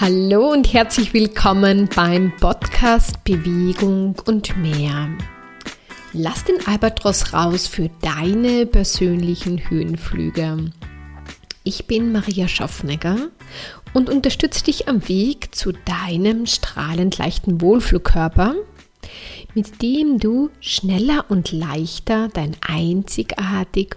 Hallo und herzlich willkommen beim Podcast Bewegung und mehr. Lass den Albatros raus für deine persönlichen Höhenflüge. Ich bin Maria Schaffnegger und unterstütze dich am Weg zu deinem strahlend leichten Wohlflugkörper, mit dem du schneller und leichter dein einzigartig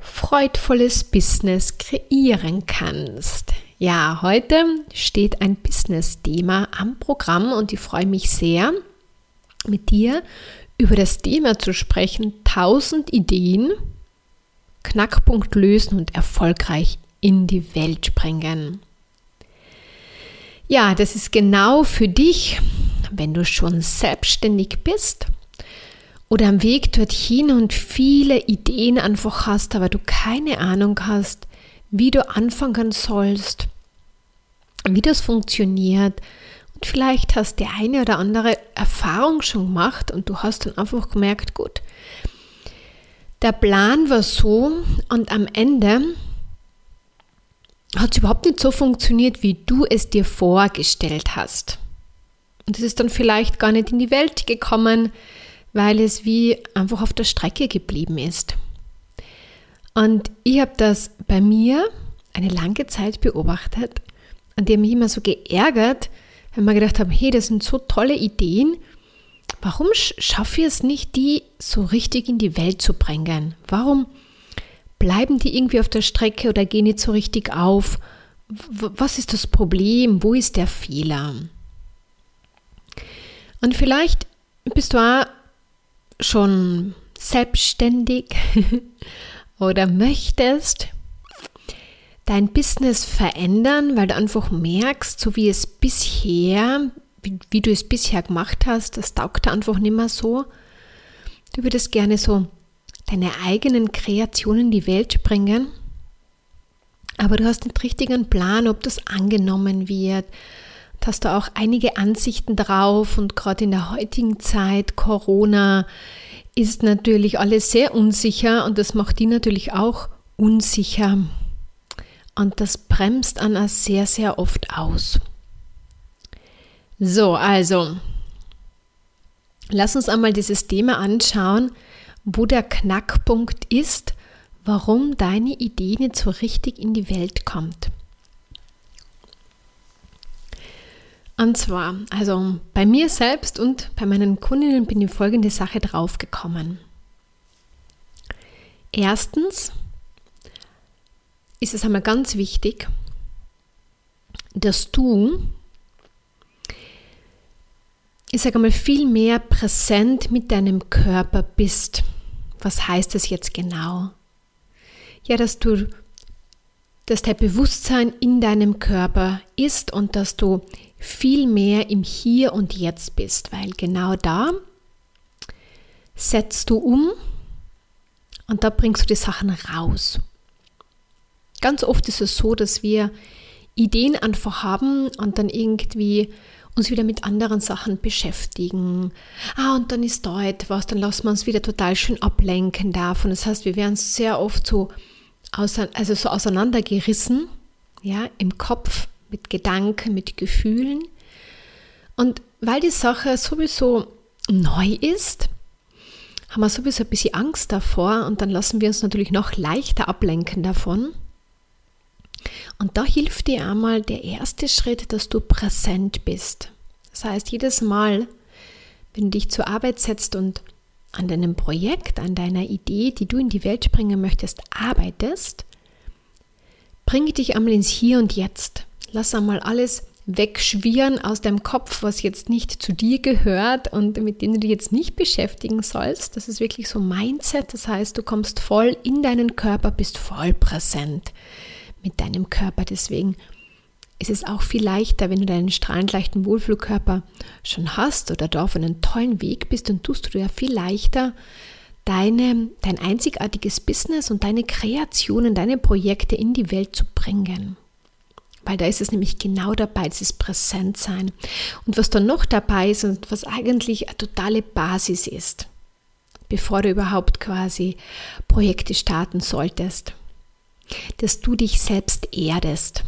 freudvolles Business kreieren kannst. Ja, heute steht ein Business-Thema am Programm und ich freue mich sehr, mit dir über das Thema zu sprechen. 1000 Ideen, Knackpunkt lösen und erfolgreich in die Welt springen. Ja, das ist genau für dich, wenn du schon selbstständig bist oder am Weg dorthin und viele Ideen einfach hast, aber du keine Ahnung hast, wie du anfangen sollst, wie das funktioniert. Und vielleicht hast der eine oder andere Erfahrung schon gemacht und du hast dann einfach gemerkt, gut, der Plan war so und am Ende hat es überhaupt nicht so funktioniert, wie du es dir vorgestellt hast. Und es ist dann vielleicht gar nicht in die Welt gekommen, weil es wie einfach auf der Strecke geblieben ist. Und ich habe das bei mir eine lange Zeit beobachtet und die haben mich immer so geärgert, weil wir gedacht haben, hey, das sind so tolle Ideen, warum schaffe ich es nicht, die so richtig in die Welt zu bringen? Warum bleiben die irgendwie auf der Strecke oder gehen nicht so richtig auf? Was ist das Problem? Wo ist der Fehler? Und vielleicht bist du auch schon selbstständig oder möchtest dein Business verändern, weil du einfach merkst, so wie es bisher, wie, wie du es bisher gemacht hast, das taugt einfach nicht mehr so. Du würdest gerne so deine eigenen Kreationen in die Welt bringen, aber du hast nicht richtigen Plan, ob das angenommen wird. Da hast du auch einige Ansichten drauf und gerade in der heutigen Zeit, Corona, ist natürlich alles sehr unsicher und das macht die natürlich auch unsicher. Und das bremst Anna sehr, sehr oft aus. So, also, lass uns einmal dieses Thema anschauen, wo der Knackpunkt ist, warum deine Idee nicht so richtig in die Welt kommt. Und zwar, also bei mir selbst und bei meinen Kundinnen bin ich folgende Sache draufgekommen. Erstens ist es einmal ganz wichtig, dass du, ich sage einmal, viel mehr präsent mit deinem Körper bist. Was heißt das jetzt genau? Ja, dass du, dass dein Bewusstsein in deinem Körper ist und dass du viel mehr im Hier und Jetzt bist, weil genau da setzt du um und da bringst du die Sachen raus. Ganz oft ist es so, dass wir Ideen einfach haben und dann irgendwie uns wieder mit anderen Sachen beschäftigen. Ah, und dann ist da etwas, dann lassen wir uns wieder total schön ablenken davon. Das heißt, wir werden sehr oft so, also so auseinandergerissen, ja, im Kopf mit Gedanken, mit Gefühlen. Und weil die Sache sowieso neu ist, haben wir sowieso ein bisschen Angst davor und dann lassen wir uns natürlich noch leichter ablenken davon. Und da hilft dir einmal der erste Schritt, dass du präsent bist. Das heißt, jedes Mal, wenn du dich zur Arbeit setzt und an deinem Projekt, an deiner Idee, die du in die Welt bringen möchtest, arbeitest, bringe dich einmal ins Hier und Jetzt. Lass einmal alles wegschwirren aus deinem Kopf, was jetzt nicht zu dir gehört und mit dem du dich jetzt nicht beschäftigen sollst. Das ist wirklich so Mindset. Das heißt, du kommst voll in deinen Körper, bist voll präsent mit deinem Körper. Deswegen ist es auch viel leichter, wenn du deinen strahlend leichten Wohlfühlkörper schon hast oder da auf einem tollen Weg bist, dann tust du ja viel leichter, deine, dein einzigartiges Business und deine Kreationen, deine Projekte in die Welt zu bringen. Weil da ist es nämlich genau dabei, dieses Präsentsein. Und was dann noch dabei ist und was eigentlich eine totale Basis ist, bevor du überhaupt quasi Projekte starten solltest, dass du dich selbst erdest.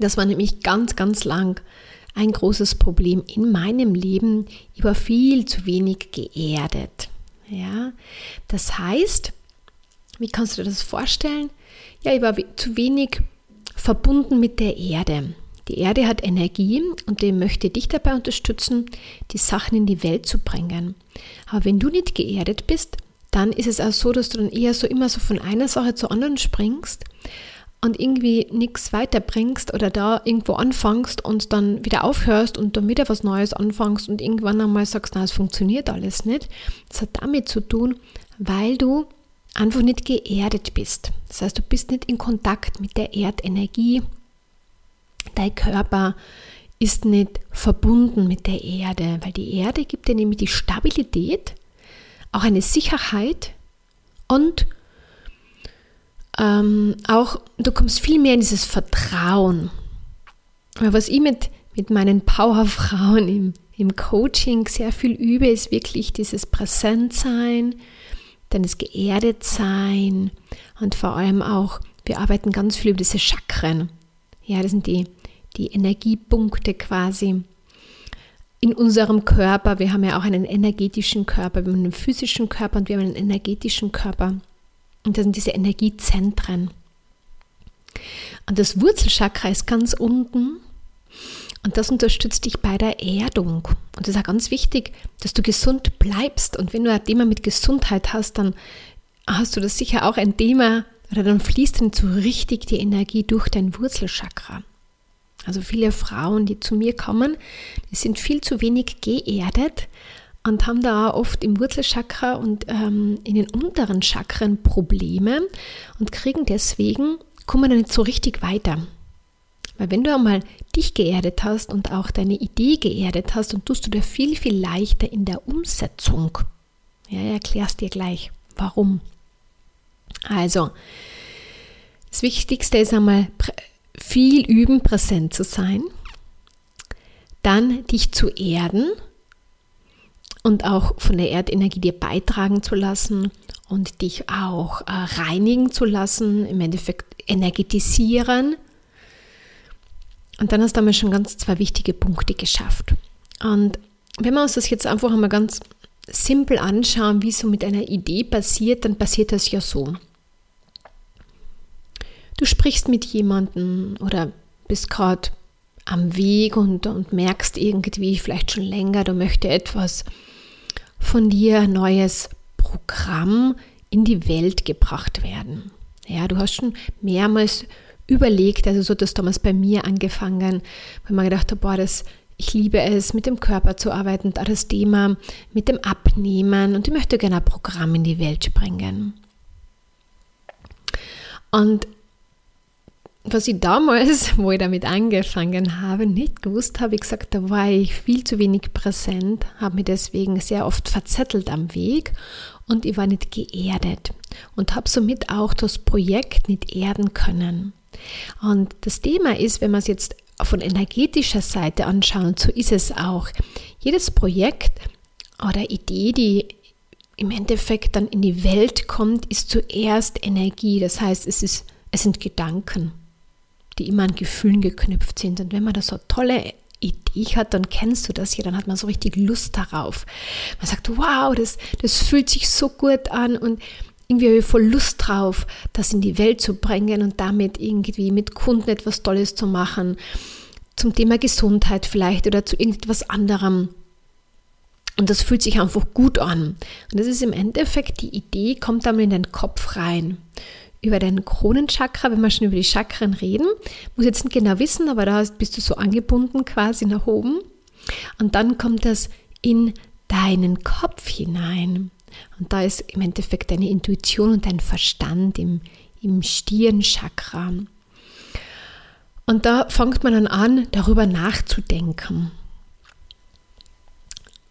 Das war nämlich ganz, ganz lang ein großes Problem in meinem Leben. Ich war viel zu wenig geerdet. Ja, das heißt, wie kannst du dir das vorstellen? Ja, ich war zu wenig verbunden mit der Erde. Die Erde hat Energie und die möchte dich dabei unterstützen, die Sachen in die Welt zu bringen. Aber wenn du nicht geerdet bist, dann ist es auch so, dass du dann eher so immer so von einer Sache zur anderen springst und irgendwie nichts weiterbringst oder da irgendwo anfängst und dann wieder aufhörst und dann wieder was Neues anfängst und irgendwann einmal sagst, na, es funktioniert alles nicht. Das hat damit zu tun, weil du einfach nicht geerdet bist. Das heißt, du bist nicht in Kontakt mit der Erdenergie. Dein Körper ist nicht verbunden mit der Erde, weil die Erde gibt dir nämlich die Stabilität, auch eine Sicherheit und ähm, auch du kommst viel mehr in dieses Vertrauen. Aber was ich mit, mit meinen Powerfrauen im, im Coaching sehr viel übe, ist wirklich dieses Präsentsein, dann das Geerdetsein und vor allem auch, wir arbeiten ganz viel über diese Chakren. Ja, das sind die, die Energiepunkte quasi in unserem Körper. Wir haben ja auch einen energetischen Körper, wir haben einen physischen Körper und wir haben einen energetischen Körper. Und das sind diese Energiezentren. Und das Wurzelchakra ist ganz unten und das unterstützt dich bei der Erdung. Und das ist auch ganz wichtig, dass du gesund bleibst. Und wenn du ein Thema mit Gesundheit hast, dann hast du das sicher auch ein Thema oder dann fließt dann so richtig die Energie durch dein Wurzelchakra. Also viele Frauen, die zu mir kommen, die sind viel zu wenig geerdet und haben da oft im Wurzelchakra und ähm, in den unteren Chakren Probleme und kriegen deswegen, kommen dann nicht so richtig weiter. Weil wenn du einmal dich geerdet hast und auch deine Idee geerdet hast, dann tust du dir viel, viel leichter in der Umsetzung. Ja, ich erklär's dir gleich, warum. Also, das Wichtigste ist einmal viel üben, präsent zu sein. Dann dich zu erden und auch von der Erdenergie dir beitragen zu lassen und dich auch äh, reinigen zu lassen, im Endeffekt energetisieren. Und dann hast du einmal schon ganz zwei wichtige Punkte geschafft. Und wenn wir uns das jetzt einfach einmal ganz simpel anschauen, wie so mit einer Idee passiert, dann passiert das ja so. Du sprichst mit jemandem oder bist gerade am Weg und, und merkst irgendwie vielleicht schon länger, du möchtest etwas von dir neues Programm in die Welt gebracht werden. Ja, du hast schon mehrmals überlegt, also so hat das damals bei mir angefangen, weil man gedacht hat, boah, das, ich liebe es, mit dem Körper zu arbeiten, da das Thema mit dem Abnehmen und ich möchte gerne ein Programm in die Welt bringen. Und was ich damals, wo ich damit angefangen habe, nicht gewusst habe, ich gesagt, da war ich viel zu wenig präsent, habe mich deswegen sehr oft verzettelt am Weg und ich war nicht geerdet und habe somit auch das Projekt nicht erden können. Und das Thema ist, wenn man es jetzt von energetischer Seite anschaut, so ist es auch. Jedes Projekt oder Idee, die im Endeffekt dann in die Welt kommt, ist zuerst Energie. Das heißt, es, ist, es sind Gedanken die immer an Gefühlen geknüpft sind. Und wenn man da so tolle Idee hat, dann kennst du das ja, dann hat man so richtig Lust darauf. Man sagt, wow, das, das fühlt sich so gut an und irgendwie habe ich voll Lust drauf, das in die Welt zu bringen und damit irgendwie mit Kunden etwas Tolles zu machen. Zum Thema Gesundheit vielleicht oder zu irgendetwas anderem. Und das fühlt sich einfach gut an. Und das ist im Endeffekt, die Idee kommt dann in den Kopf rein über dein Kronenchakra, wenn wir schon über die Chakren reden. Muss jetzt nicht genau wissen, aber da bist du so angebunden quasi nach oben. Und dann kommt das in deinen Kopf hinein. Und da ist im Endeffekt deine Intuition und dein Verstand im, im Stirnchakra. Und da fängt man dann an, darüber nachzudenken.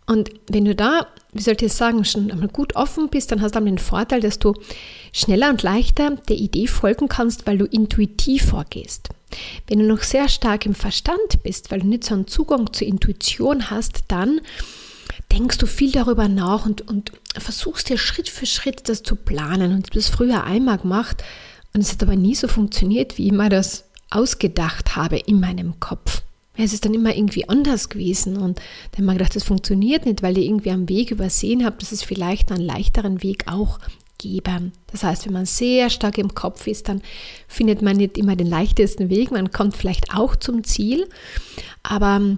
Und wenn du da, wie sollte ich sagen, schon einmal gut offen bist, dann hast du dann den Vorteil, dass du schneller und leichter der Idee folgen kannst, weil du intuitiv vorgehst. Wenn du noch sehr stark im Verstand bist, weil du nicht so einen Zugang zur Intuition hast, dann denkst du viel darüber nach und, und versuchst dir Schritt für Schritt das zu planen. Und ich habe das früher einmal gemacht und es hat aber nie so funktioniert, wie ich mir das ausgedacht habe in meinem Kopf. Es ist dann immer irgendwie anders gewesen und dann habe ich gedacht, das funktioniert nicht, weil ich irgendwie am Weg übersehen habe, dass es vielleicht einen leichteren Weg auch gebe. Das heißt, wenn man sehr stark im Kopf ist, dann findet man nicht immer den leichtesten Weg. Man kommt vielleicht auch zum Ziel, aber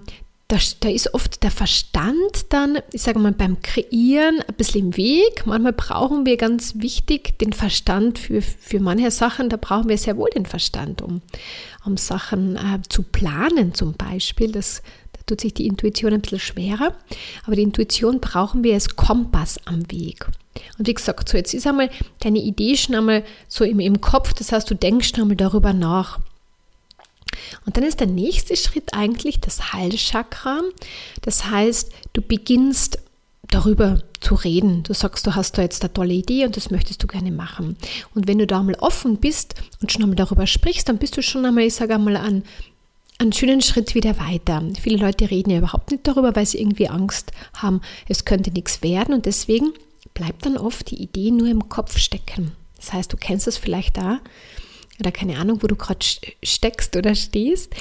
da, da, ist oft der Verstand dann, ich sage mal, beim Kreieren ein bisschen im Weg. Manchmal brauchen wir ganz wichtig den Verstand für, für manche Sachen. Da brauchen wir sehr wohl den Verstand, um, um Sachen äh, zu planen zum Beispiel. Das, da tut sich die Intuition ein bisschen schwerer. Aber die Intuition brauchen wir als Kompass am Weg. Und wie gesagt, so jetzt ist einmal deine Idee schon einmal so im, im Kopf. Das heißt, du denkst einmal darüber nach. Und dann ist der nächste Schritt eigentlich das Halschakra. Das heißt, du beginnst darüber zu reden. Du sagst, du hast da jetzt eine tolle Idee und das möchtest du gerne machen. Und wenn du da einmal offen bist und schon einmal darüber sprichst, dann bist du schon einmal, ich sage einmal, an einen schönen Schritt wieder weiter. Viele Leute reden ja überhaupt nicht darüber, weil sie irgendwie Angst haben, es könnte nichts werden und deswegen bleibt dann oft die Idee nur im Kopf stecken. Das heißt, du kennst es vielleicht da, oder keine Ahnung, wo du gerade steckst oder stehst,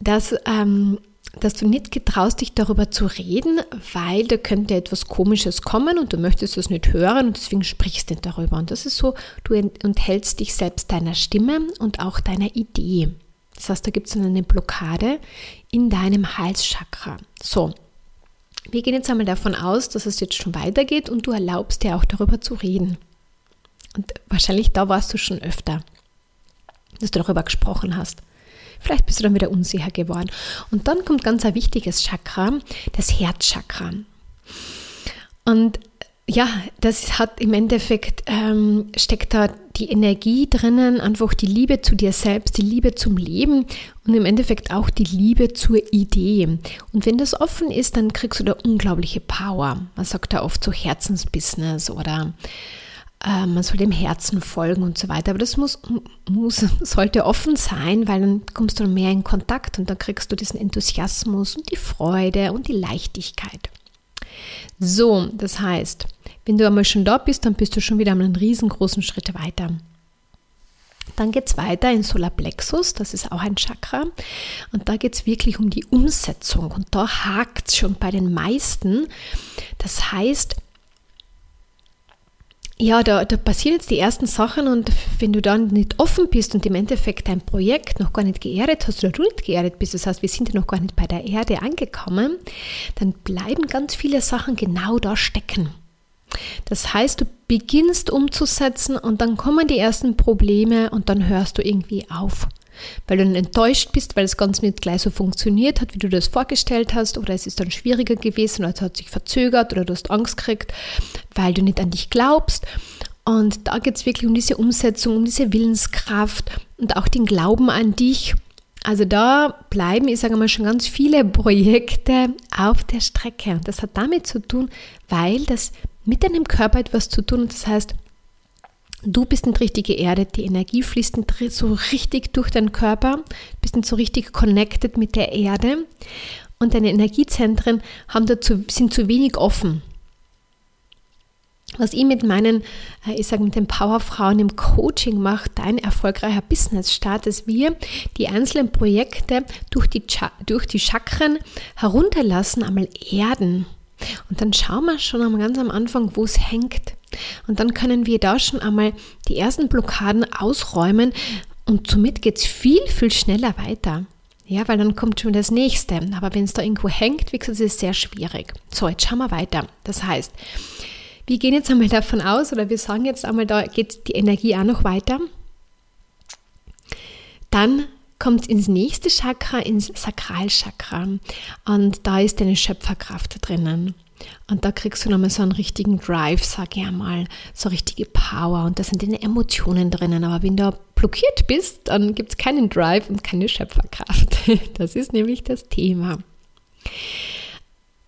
dass, ähm, dass du nicht getraust, dich darüber zu reden, weil da könnte etwas Komisches kommen und du möchtest es nicht hören und deswegen sprichst du nicht darüber. Und das ist so, du enthältst dich selbst deiner Stimme und auch deiner Idee. Das heißt, da gibt es eine Blockade in deinem Halschakra. So, wir gehen jetzt einmal davon aus, dass es jetzt schon weitergeht und du erlaubst dir auch darüber zu reden. Und wahrscheinlich da warst du schon öfter dass du darüber gesprochen hast. Vielleicht bist du dann wieder unsicher geworden. Und dann kommt ganz ein wichtiges Chakra, das Herzchakra. Und ja, das hat im Endeffekt, ähm, steckt da die Energie drinnen, einfach die Liebe zu dir selbst, die Liebe zum Leben und im Endeffekt auch die Liebe zur Idee. Und wenn das offen ist, dann kriegst du da unglaubliche Power. Man sagt da oft so Herzensbusiness oder äh, man soll dem Herzen folgen und so weiter. Aber das muss, muss, sollte offen sein, weil dann kommst du mehr in Kontakt und dann kriegst du diesen Enthusiasmus und die Freude und die Leichtigkeit. So, das heißt, wenn du einmal schon da bist, dann bist du schon wieder einen riesengroßen Schritt weiter. Dann geht es weiter in Solarplexus, das ist auch ein Chakra. Und da geht es wirklich um die Umsetzung. Und da hakt es schon bei den meisten. Das heißt, ja, da, da passieren jetzt die ersten Sachen und wenn du dann nicht offen bist und im Endeffekt dein Projekt noch gar nicht geerdet hast oder du nicht geerdet bist, das heißt, wir sind ja noch gar nicht bei der Erde angekommen, dann bleiben ganz viele Sachen genau da stecken. Das heißt, du beginnst umzusetzen und dann kommen die ersten Probleme und dann hörst du irgendwie auf weil du dann enttäuscht bist, weil es ganz nicht gleich so funktioniert hat, wie du das vorgestellt hast, oder es ist dann schwieriger gewesen, oder es hat sich verzögert, oder du hast Angst gekriegt, weil du nicht an dich glaubst. Und da geht es wirklich um diese Umsetzung, um diese Willenskraft und auch den Glauben an dich. Also da bleiben, ich sage mal, schon ganz viele Projekte auf der Strecke. Und das hat damit zu tun, weil das mit deinem Körper etwas zu tun hat. Das heißt, Du bist nicht richtig geerdet, die Energie fließt nicht so richtig durch deinen Körper, bist nicht so richtig connected mit der Erde und deine Energiezentren haben dazu, sind zu wenig offen. Was ich mit meinen, äh, ich sage mit den Powerfrauen im Coaching mache, dein erfolgreicher Business-Start, dass wir die einzelnen Projekte durch die, durch die Chakren herunterlassen, einmal erden. Und dann schauen wir schon ganz am Anfang, wo es hängt. Und dann können wir da schon einmal die ersten Blockaden ausräumen und somit geht es viel, viel schneller weiter. Ja, weil dann kommt schon das nächste. Aber wenn es da irgendwo hängt, wie gesagt, ist es sehr schwierig. So, jetzt schauen wir weiter. Das heißt, wir gehen jetzt einmal davon aus, oder wir sagen jetzt einmal, da geht die Energie auch noch weiter. Dann kommt ins nächste Chakra, ins Sakralchakra. Und da ist deine Schöpferkraft drinnen. Und da kriegst du nochmal so einen richtigen Drive, sag ich einmal, so richtige Power und da sind deine Emotionen drinnen. Aber wenn du blockiert bist, dann gibt es keinen Drive und keine Schöpferkraft. Das ist nämlich das Thema.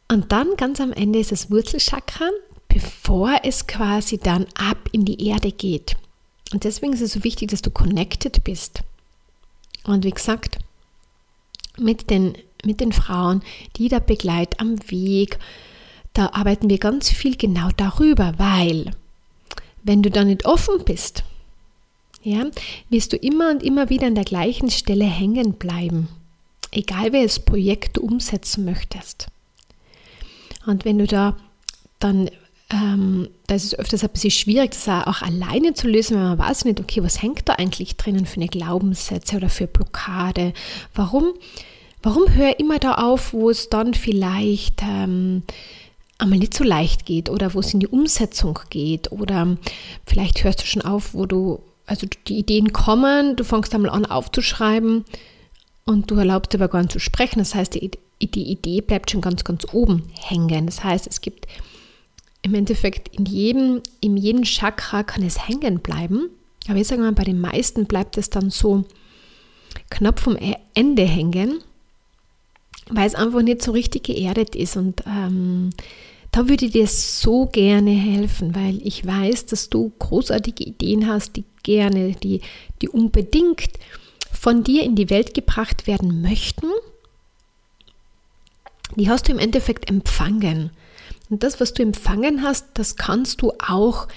Und dann ganz am Ende ist das Wurzelchakra, bevor es quasi dann ab in die Erde geht. Und deswegen ist es so wichtig, dass du connected bist. Und wie gesagt, mit den, mit den Frauen, die da begleitet am Weg, da arbeiten wir ganz viel genau darüber, weil wenn du da nicht offen bist, ja, wirst du immer und immer wieder an der gleichen Stelle hängen bleiben. Egal welches Projekt du umsetzen möchtest. Und wenn du da dann, ähm, da ist es öfters ein bisschen schwierig, das auch alleine zu lösen, weil man weiß nicht, okay, was hängt da eigentlich drinnen für eine Glaubenssätze oder für Blockade? Warum, warum höre immer da auf, wo es dann vielleicht ähm, einmal nicht so leicht geht oder wo es in die Umsetzung geht oder vielleicht hörst du schon auf, wo du, also die Ideen kommen, du fängst einmal an aufzuschreiben und du erlaubst aber gar nicht zu sprechen. Das heißt, die, die Idee bleibt schon ganz, ganz oben hängen. Das heißt, es gibt im Endeffekt in jedem, in jedem Chakra kann es hängen bleiben. Aber ich sage mal, bei den meisten bleibt es dann so knapp vom e-, Ende hängen, weil es einfach nicht so richtig geerdet ist. Und ähm, da würde ich dir so gerne helfen, weil ich weiß, dass du großartige Ideen hast, die gerne, die, die unbedingt von dir in die Welt gebracht werden möchten. Die hast du im Endeffekt empfangen. Und das, was du empfangen hast, das kannst du auch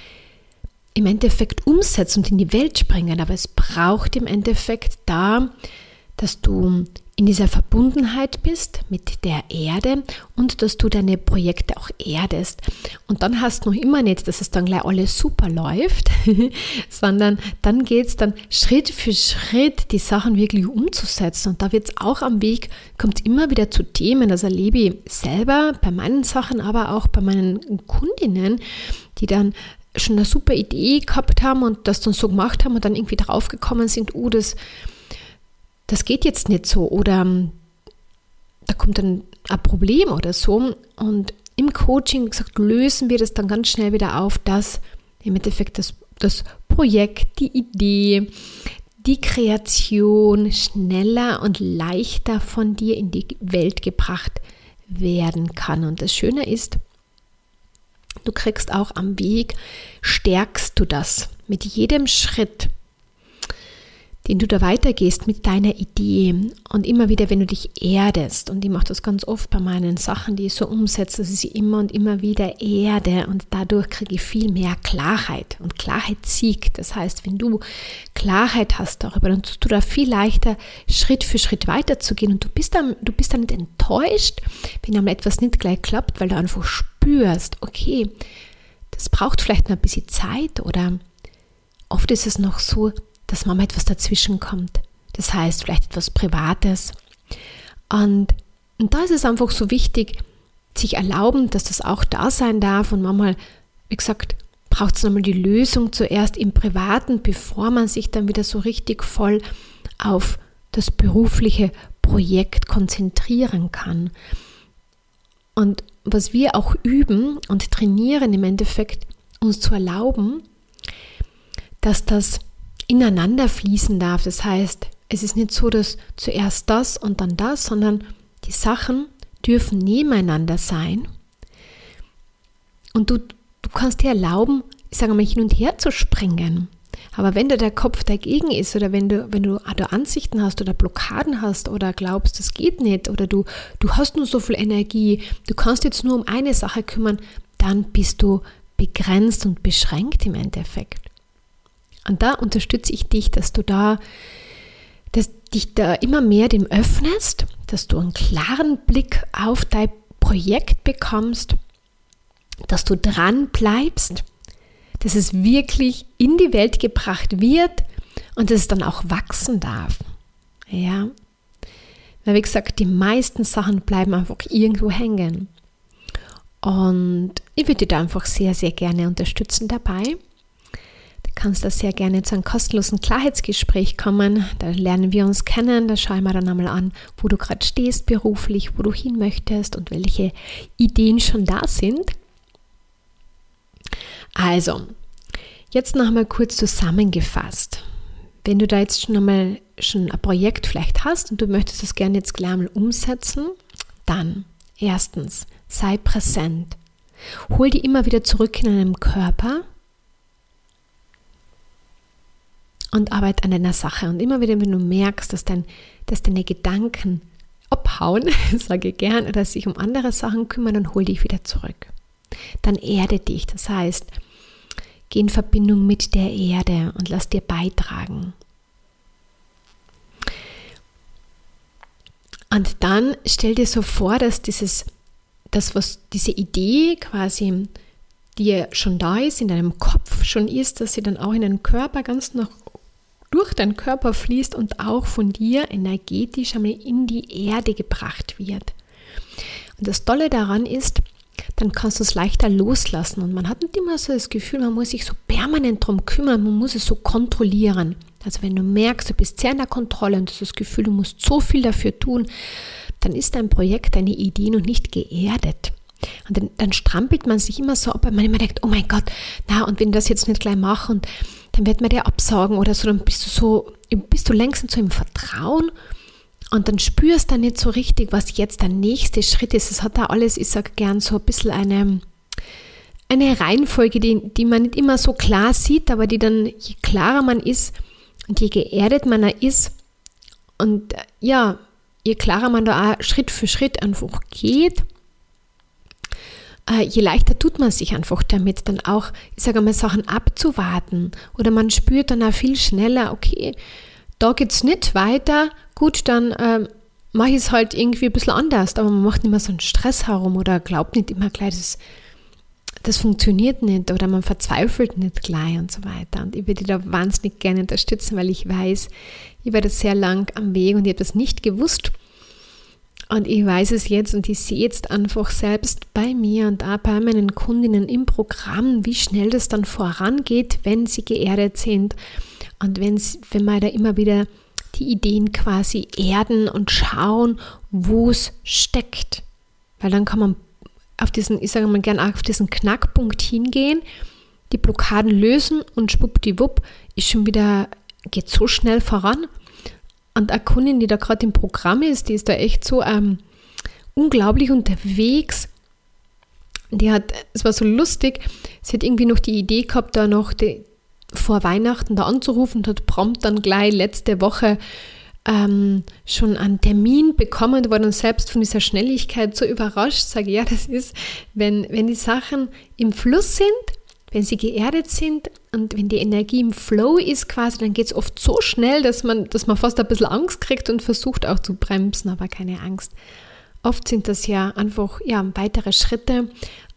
im Endeffekt umsetzen und in die Welt springen. Aber es braucht im Endeffekt da, dass du in dieser Verbundenheit bist mit der Erde und dass du deine Projekte auch erdest. Und dann hast du noch immer nicht, dass es dann gleich alles super läuft, sondern dann geht es dann Schritt für Schritt, die Sachen wirklich umzusetzen. Und da wird es auch am Weg, kommt immer wieder zu Themen. Das erlebe ich selber bei meinen Sachen, aber auch bei meinen Kundinnen, die dann schon eine super Idee gehabt haben und das dann so gemacht haben und dann irgendwie drauf gekommen sind, oh, das das geht jetzt nicht so oder ähm, da kommt dann ein Problem oder so. Und im Coaching, gesagt, lösen wir das dann ganz schnell wieder auf, dass im Endeffekt das, das Projekt, die Idee, die Kreation schneller und leichter von dir in die Welt gebracht werden kann. Und das Schöne ist, du kriegst auch am Weg, stärkst du das mit jedem Schritt den du da weitergehst mit deiner Idee. Und immer wieder, wenn du dich erdest, und ich mache das ganz oft bei meinen Sachen, die ich so umsetze, dass ich sie immer und immer wieder erde und dadurch kriege ich viel mehr Klarheit. Und Klarheit siegt. Das heißt, wenn du Klarheit hast darüber, dann tust du da viel leichter Schritt für Schritt weiterzugehen. Und du bist dann, du bist dann nicht enttäuscht, wenn einmal etwas nicht gleich klappt, weil du einfach spürst, okay, das braucht vielleicht noch ein bisschen Zeit oder oft ist es noch so, dass Mama etwas dazwischen kommt. Das heißt, vielleicht etwas Privates. Und, und da ist es einfach so wichtig, sich erlauben, dass das auch da sein darf. Und manchmal, wie gesagt, braucht es nochmal die Lösung zuerst im Privaten, bevor man sich dann wieder so richtig voll auf das berufliche Projekt konzentrieren kann. Und was wir auch üben und trainieren im Endeffekt, uns zu erlauben, dass das ineinander fließen darf. Das heißt, es ist nicht so, dass zuerst das und dann das, sondern die Sachen dürfen nebeneinander sein. Und du, du kannst dir erlauben, ich sage mal, hin und her zu springen. Aber wenn da der Kopf dagegen ist oder wenn du, wenn du, du Ansichten hast oder Blockaden hast oder glaubst, das geht nicht oder du, du hast nur so viel Energie, du kannst jetzt nur um eine Sache kümmern, dann bist du begrenzt und beschränkt im Endeffekt. Und da unterstütze ich dich, dass du da, dass dich da immer mehr dem öffnest, dass du einen klaren Blick auf dein Projekt bekommst, dass du dran bleibst, dass es wirklich in die Welt gebracht wird und dass es dann auch wachsen darf. Ja. Weil wie gesagt, die meisten Sachen bleiben einfach irgendwo hängen. Und ich würde dir da einfach sehr, sehr gerne unterstützen dabei kannst du sehr gerne zu einem kostenlosen Klarheitsgespräch kommen. Da lernen wir uns kennen, da schauen wir dann einmal an, wo du gerade stehst beruflich, wo du hin möchtest und welche Ideen schon da sind. Also, jetzt noch einmal kurz zusammengefasst. Wenn du da jetzt schon einmal schon ein Projekt vielleicht hast und du möchtest das gerne jetzt gleich einmal umsetzen, dann erstens, sei präsent. Hol die immer wieder zurück in deinem Körper und arbeite an deiner Sache. Und immer wieder, wenn du merkst, dass, dein, dass deine Gedanken abhauen, sage ich gern, oder sich um andere Sachen kümmern, dann hol dich wieder zurück. Dann erde dich. Das heißt, geh in Verbindung mit der Erde und lass dir beitragen. Und dann stell dir so vor, dass dieses, das, was diese Idee quasi die schon da ist, in deinem Kopf schon ist, dass sie dann auch in deinen Körper ganz nach durch deinen Körper fließt und auch von dir energetisch einmal in die Erde gebracht wird. Und das Tolle daran ist, dann kannst du es leichter loslassen. Und man hat nicht immer so das Gefühl, man muss sich so permanent darum kümmern, man muss es so kontrollieren. Also wenn du merkst, du bist sehr in der Kontrolle und du hast das Gefühl, du musst so viel dafür tun, dann ist dein Projekt, deine Idee noch nicht geerdet. Und dann, dann strampelt man sich immer so ab, weil man immer denkt, oh mein Gott, na, und wenn ich das jetzt nicht gleich mache und dann wird man dir absagen oder so, dann bist du so, bist du längst so im Vertrauen und dann spürst du nicht so richtig, was jetzt der nächste Schritt ist. Es hat da alles, ich sage gern, so ein bisschen eine, eine Reihenfolge, die, die man nicht immer so klar sieht, aber die dann, je klarer man ist und je geerdet man ist und ja, je klarer man da auch Schritt für Schritt einfach geht, äh, je leichter tut man sich einfach damit, dann auch, ich sage mal, Sachen abzuwarten. Oder man spürt dann auch viel schneller, okay, da geht es nicht weiter, gut, dann äh, mache ich es halt irgendwie ein bisschen anders. Aber man macht nicht mehr so einen Stress herum oder glaubt nicht immer gleich, das, das funktioniert nicht oder man verzweifelt nicht gleich und so weiter. Und ich würde da wahnsinnig gerne unterstützen, weil ich weiß, ich war das sehr lang am Weg und ich habe das nicht gewusst. Und ich weiß es jetzt und ich sehe jetzt einfach selbst bei mir und auch bei meinen Kundinnen im Programm, wie schnell das dann vorangeht, wenn sie geerdet sind und wenn, wenn man da immer wieder die Ideen quasi erden und schauen, wo es steckt. Weil dann kann man auf diesen, ich sage mal gerne auf diesen Knackpunkt hingehen, die Blockaden lösen und schwuppdiwupp ist schon wieder, geht so schnell voran. Und eine Kundin, die da gerade im Programm ist, die ist da echt so ähm, unglaublich unterwegs. Die hat, es war so lustig, sie hat irgendwie noch die Idee gehabt, da noch die, vor Weihnachten da anzurufen und hat prompt dann gleich letzte Woche ähm, schon einen Termin bekommen und war dann selbst von dieser Schnelligkeit so überrascht, sage ja, das ist, wenn, wenn die Sachen im Fluss sind, wenn sie geerdet sind und wenn die Energie im Flow ist quasi, dann geht es oft so schnell, dass man, dass man fast ein bisschen Angst kriegt und versucht auch zu bremsen, aber keine Angst. Oft sind das ja einfach ja, weitere Schritte.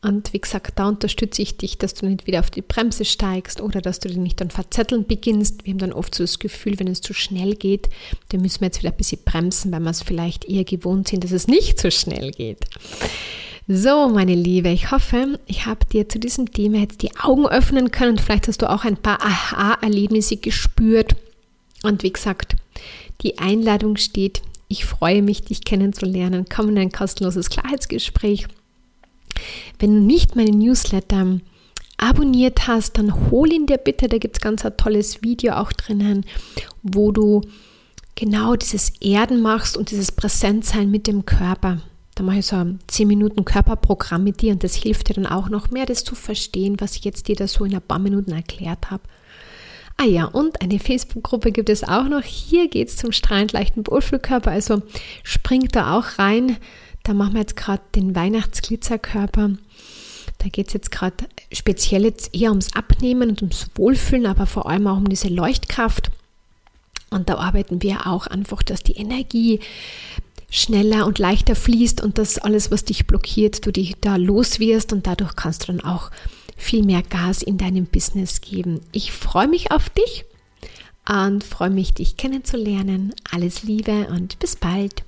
Und wie gesagt, da unterstütze ich dich, dass du nicht wieder auf die Bremse steigst oder dass du dich nicht dann verzetteln beginnst. Wir haben dann oft so das Gefühl, wenn es zu schnell geht, dann müssen wir jetzt wieder ein bisschen bremsen, weil wir es vielleicht eher gewohnt sind, dass es nicht so schnell geht. So, meine Liebe, ich hoffe, ich habe dir zu diesem Thema jetzt die Augen öffnen können. Vielleicht hast du auch ein paar Aha-Erlebnisse gespürt. Und wie gesagt, die Einladung steht. Ich freue mich, dich kennenzulernen. Komm in ein kostenloses Klarheitsgespräch. Wenn du nicht meine Newsletter abonniert hast, dann hol ihn dir bitte. Da gibt es ganz ein tolles Video auch drinnen, wo du genau dieses Erden machst und dieses Präsentsein mit dem Körper. Da mache ich so ein 10 Minuten Körperprogramm mit dir und das hilft dir dann auch noch mehr, das zu verstehen, was ich jetzt dir da so in ein paar Minuten erklärt habe. Ah ja, und eine Facebook-Gruppe gibt es auch noch. Hier geht es zum strahlend leichten Wohlfühlkörper, also springt da auch rein. Da machen wir jetzt gerade den Weihnachtsglitzerkörper. Da geht es jetzt gerade speziell jetzt eher ums Abnehmen und ums Wohlfühlen, aber vor allem auch um diese Leuchtkraft. Und da arbeiten wir auch einfach, dass die Energie schneller und leichter fließt und dass alles, was dich blockiert, du dich da los wirst und dadurch kannst du dann auch viel mehr Gas in deinem Business geben. Ich freue mich auf dich und freue mich, dich kennenzulernen. Alles Liebe und bis bald.